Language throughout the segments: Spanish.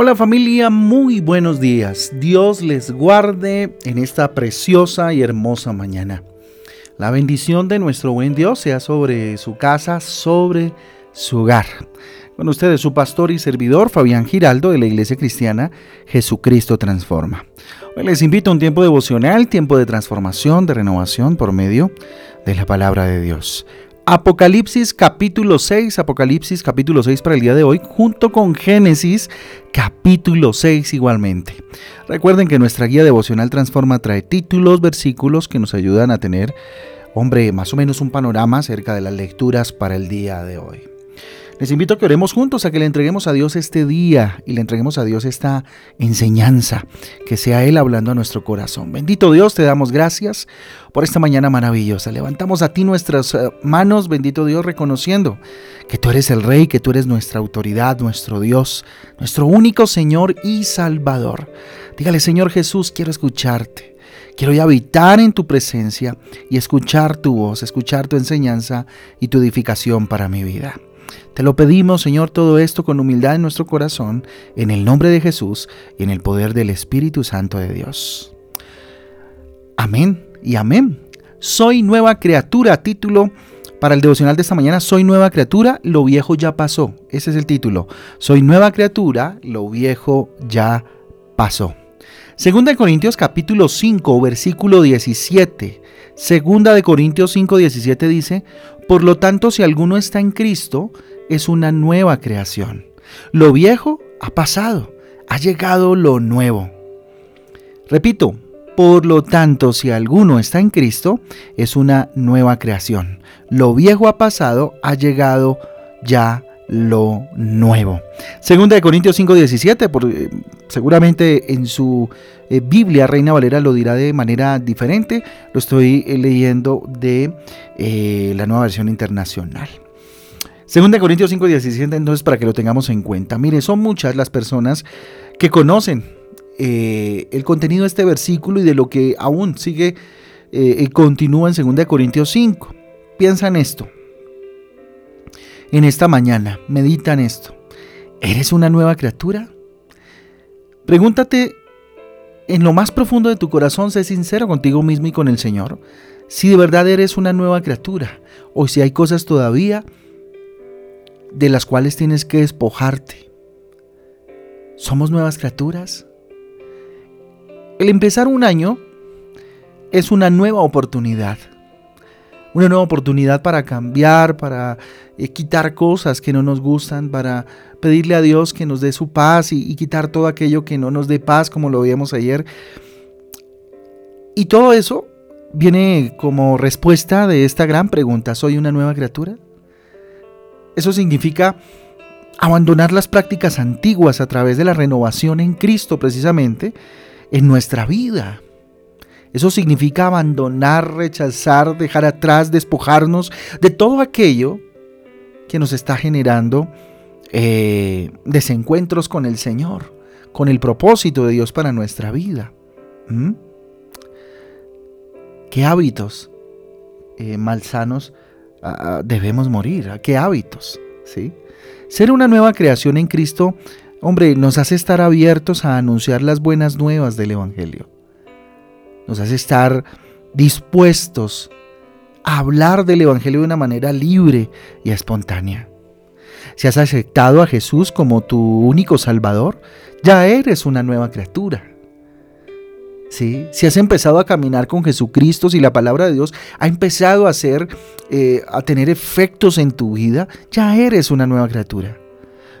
Hola familia, muy buenos días. Dios les guarde en esta preciosa y hermosa mañana. La bendición de nuestro buen Dios sea sobre su casa, sobre su hogar. Con ustedes su pastor y servidor Fabián Giraldo de la Iglesia Cristiana Jesucristo Transforma. Hoy les invito a un tiempo devocional, tiempo de transformación, de renovación por medio de la palabra de Dios. Apocalipsis capítulo 6, Apocalipsis capítulo 6 para el día de hoy, junto con Génesis capítulo 6 igualmente. Recuerden que nuestra guía devocional Transforma trae títulos, versículos que nos ayudan a tener, hombre, más o menos un panorama acerca de las lecturas para el día de hoy. Les invito a que oremos juntos, a que le entreguemos a Dios este día y le entreguemos a Dios esta enseñanza, que sea Él hablando a nuestro corazón. Bendito Dios, te damos gracias por esta mañana maravillosa. Levantamos a ti nuestras eh, manos, bendito Dios, reconociendo que tú eres el Rey, que tú eres nuestra autoridad, nuestro Dios, nuestro único Señor y Salvador. Dígale, Señor Jesús, quiero escucharte. Quiero habitar en tu presencia y escuchar tu voz, escuchar tu enseñanza y tu edificación para mi vida. Te lo pedimos, Señor, todo esto con humildad en nuestro corazón, en el nombre de Jesús y en el poder del Espíritu Santo de Dios. Amén y amén. Soy nueva criatura, título para el devocional de esta mañana, Soy nueva criatura, lo viejo ya pasó. Ese es el título. Soy nueva criatura, lo viejo ya pasó. Segunda de Corintios capítulo 5, versículo 17. Segunda de Corintios 5, 17 dice, Por lo tanto, si alguno está en Cristo, es una nueva creación. Lo viejo ha pasado, ha llegado lo nuevo. Repito, por lo tanto, si alguno está en Cristo, es una nueva creación. Lo viejo ha pasado, ha llegado ya lo nuevo. Segunda de Corintios 5:17, eh, seguramente en su eh, Biblia Reina Valera lo dirá de manera diferente, lo estoy eh, leyendo de la nueva versión internacional. Segunda de Corintios 5:17, entonces para que lo tengamos en cuenta. Mire, son muchas las personas que conocen el contenido de este versículo y de lo que aún sigue y continúa en Segunda de Corintios 5. Piensa en esto en esta mañana. Medita en esto. ¿Eres una nueva criatura? Pregúntate en lo más profundo de tu corazón, sé sincero contigo mismo y con el Señor, si de verdad eres una nueva criatura o si hay cosas todavía de las cuales tienes que despojarte. ¿Somos nuevas criaturas? El empezar un año es una nueva oportunidad una nueva oportunidad para cambiar, para eh, quitar cosas que no nos gustan, para pedirle a Dios que nos dé su paz y, quitar todo aquello que no nos dé paz, como lo veíamos ayer. Y todo eso viene como respuesta de esta gran pregunta, ¿soy una nueva criatura? Eso significa abandonar las prácticas antiguas a través de la renovación en Cristo precisamente en nuestra vida. Eso significa abandonar, rechazar, dejar atrás, despojarnos de todo aquello que nos está generando eh, desencuentros con el Señor, con el propósito de Dios para nuestra vida. ¿Mm? ¿Qué hábitos eh, malsanos debemos morir? ¿A qué hábitos? ¿Sí? Ser una nueva creación en Cristo, hombre, nos hace estar abiertos a anunciar las buenas nuevas del Evangelio nos hace estar dispuestos a hablar del Evangelio de una manera libre y espontánea. Si has aceptado a Jesús como tu único Salvador, ya eres una nueva criatura. Si has empezado a caminar con Jesucristo, si la palabra de Dios ha empezado a hacer, eh, a tener efectos en tu vida, ya eres una nueva criatura.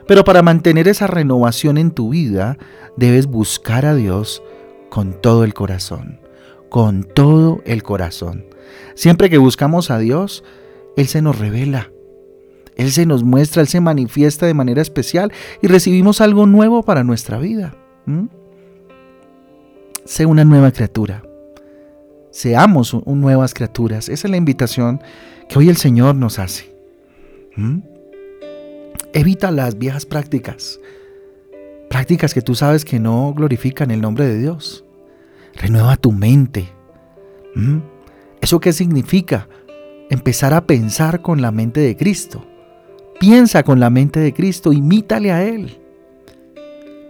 Pero para mantener esa renovación en tu vida, debes buscar a Dios con todo el corazón con todo el corazón. Siempre que buscamos a Dios, Él se nos revela. Él se nos muestra, Él se manifiesta de manera especial y recibimos algo nuevo para nuestra vida. Sé una nueva criatura. Seamos nuevas criaturas. Esa es la invitación que hoy el Señor nos hace. Evita las viejas prácticas. Prácticas que tú sabes que no glorifican el nombre de Dios. Renueva tu mente. ¿Mm? ¿Eso qué significa? Empezar a pensar con la mente de Cristo. Piensa con la mente de Cristo, imítale a Él.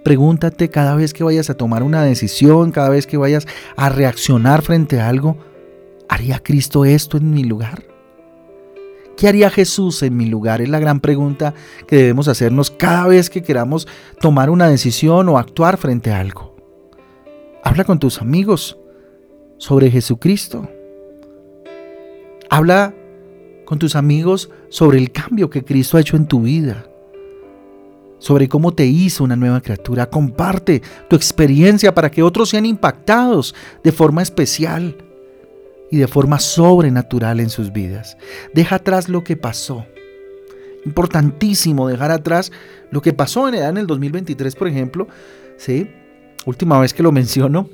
Pregúntate cada vez que vayas a tomar una decisión, cada vez que vayas a reaccionar frente a algo, ¿haría Cristo esto en mi lugar? ¿Qué haría Jesús en mi lugar? Es la gran pregunta que debemos hacernos cada vez que queramos tomar una decisión o actuar frente a algo. Habla con tus amigos sobre Jesucristo. Habla con tus amigos sobre el cambio que Cristo ha hecho en tu vida. Sobre cómo te hizo una nueva criatura. Comparte tu experiencia para que otros sean impactados de forma especial y de forma sobrenatural en sus vidas. Deja atrás lo que pasó. Importantísimo dejar atrás lo que pasó en el 2023, por ejemplo. ¿sí? Última vez que lo menciono.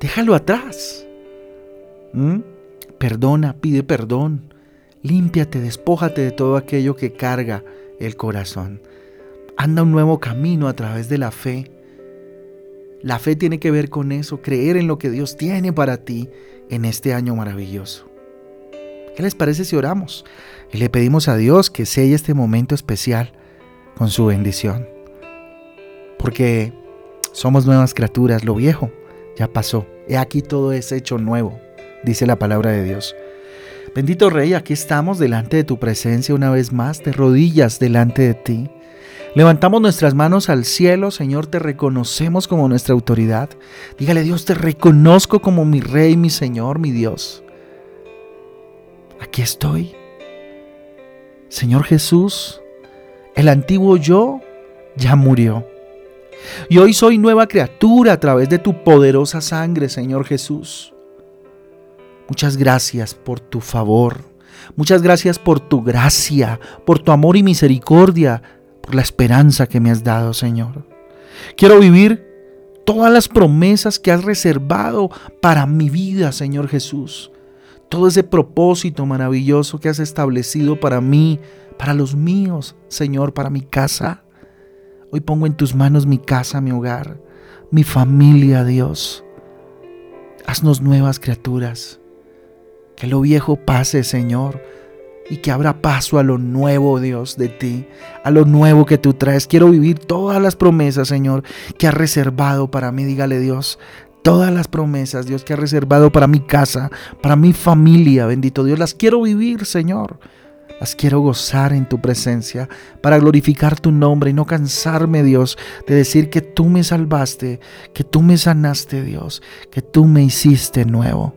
Déjalo atrás. ¿Mm? Perdona, pide perdón. Límpiate, despójate de todo aquello que carga el corazón. Anda un nuevo camino a través de la fe. La fe tiene que ver con eso, creer en lo que Dios tiene para ti en este año maravilloso. ¿Qué les parece si oramos y le pedimos a Dios que selle este momento especial con su bendición? Porque somos nuevas criaturas, lo viejo ya pasó. He aquí todo es hecho nuevo, dice la palabra de Dios. Bendito Rey, aquí estamos delante de tu presencia una vez más, de rodillas delante de ti. Levantamos nuestras manos al cielo, Señor, te reconocemos como nuestra autoridad. Dígale, Dios, te reconozco como mi Rey, mi Señor, mi Dios. Aquí estoy. Señor Jesús, el antiguo yo ya murió. Y hoy soy nueva criatura a través de tu poderosa sangre, Señor Jesús. Muchas gracias por tu favor. Muchas gracias por tu gracia, por tu amor y misericordia la esperanza que me has dado, Señor. Quiero vivir todas las promesas que has reservado para mi vida, Señor Jesús. Todo ese propósito maravilloso que has establecido para mí, para los míos, Señor, para mi casa. Hoy pongo en tus manos mi casa, mi hogar, mi familia, Dios. Haznos nuevas criaturas. Que lo viejo pase, Señor y que abra paso a lo nuevo, Dios, de ti, a lo nuevo que tú traes. Quiero vivir todas las promesas, Señor, que has reservado para mí. Dígale, Dios, todas las promesas, Dios, que has reservado para mi casa, para mi familia, bendito Dios, las quiero vivir, Señor. Las quiero gozar en tu presencia para glorificar tu nombre y no cansarme, Dios, de decir que tú me salvaste, que tú me sanaste, Dios, que tú me hiciste nuevo.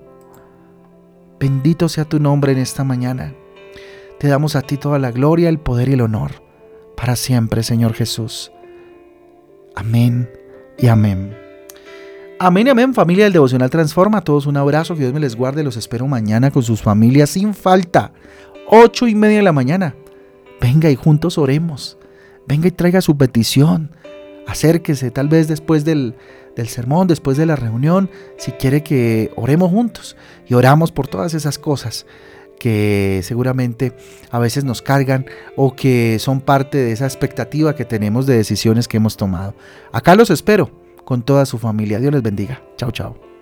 Bendito sea tu nombre en esta mañana. Te damos a ti toda la gloria, el poder y el honor, para siempre, Señor Jesús. Amén y amén. Amén y amén, familia del Devocional Transforma. A todos un abrazo, que Dios me les guarde. Los espero mañana con sus familias sin falta. Ocho y media de la mañana. Venga y juntos oremos. Venga y traiga su petición. Acérquese, tal vez después del, del sermón, después de la reunión, si quiere que oremos juntos. Y oramos por todas esas cosas que seguramente a veces nos cargan o que son parte de esa expectativa que tenemos de decisiones que hemos tomado. Acá los espero con toda su familia. Dios les bendiga. Chao, chao.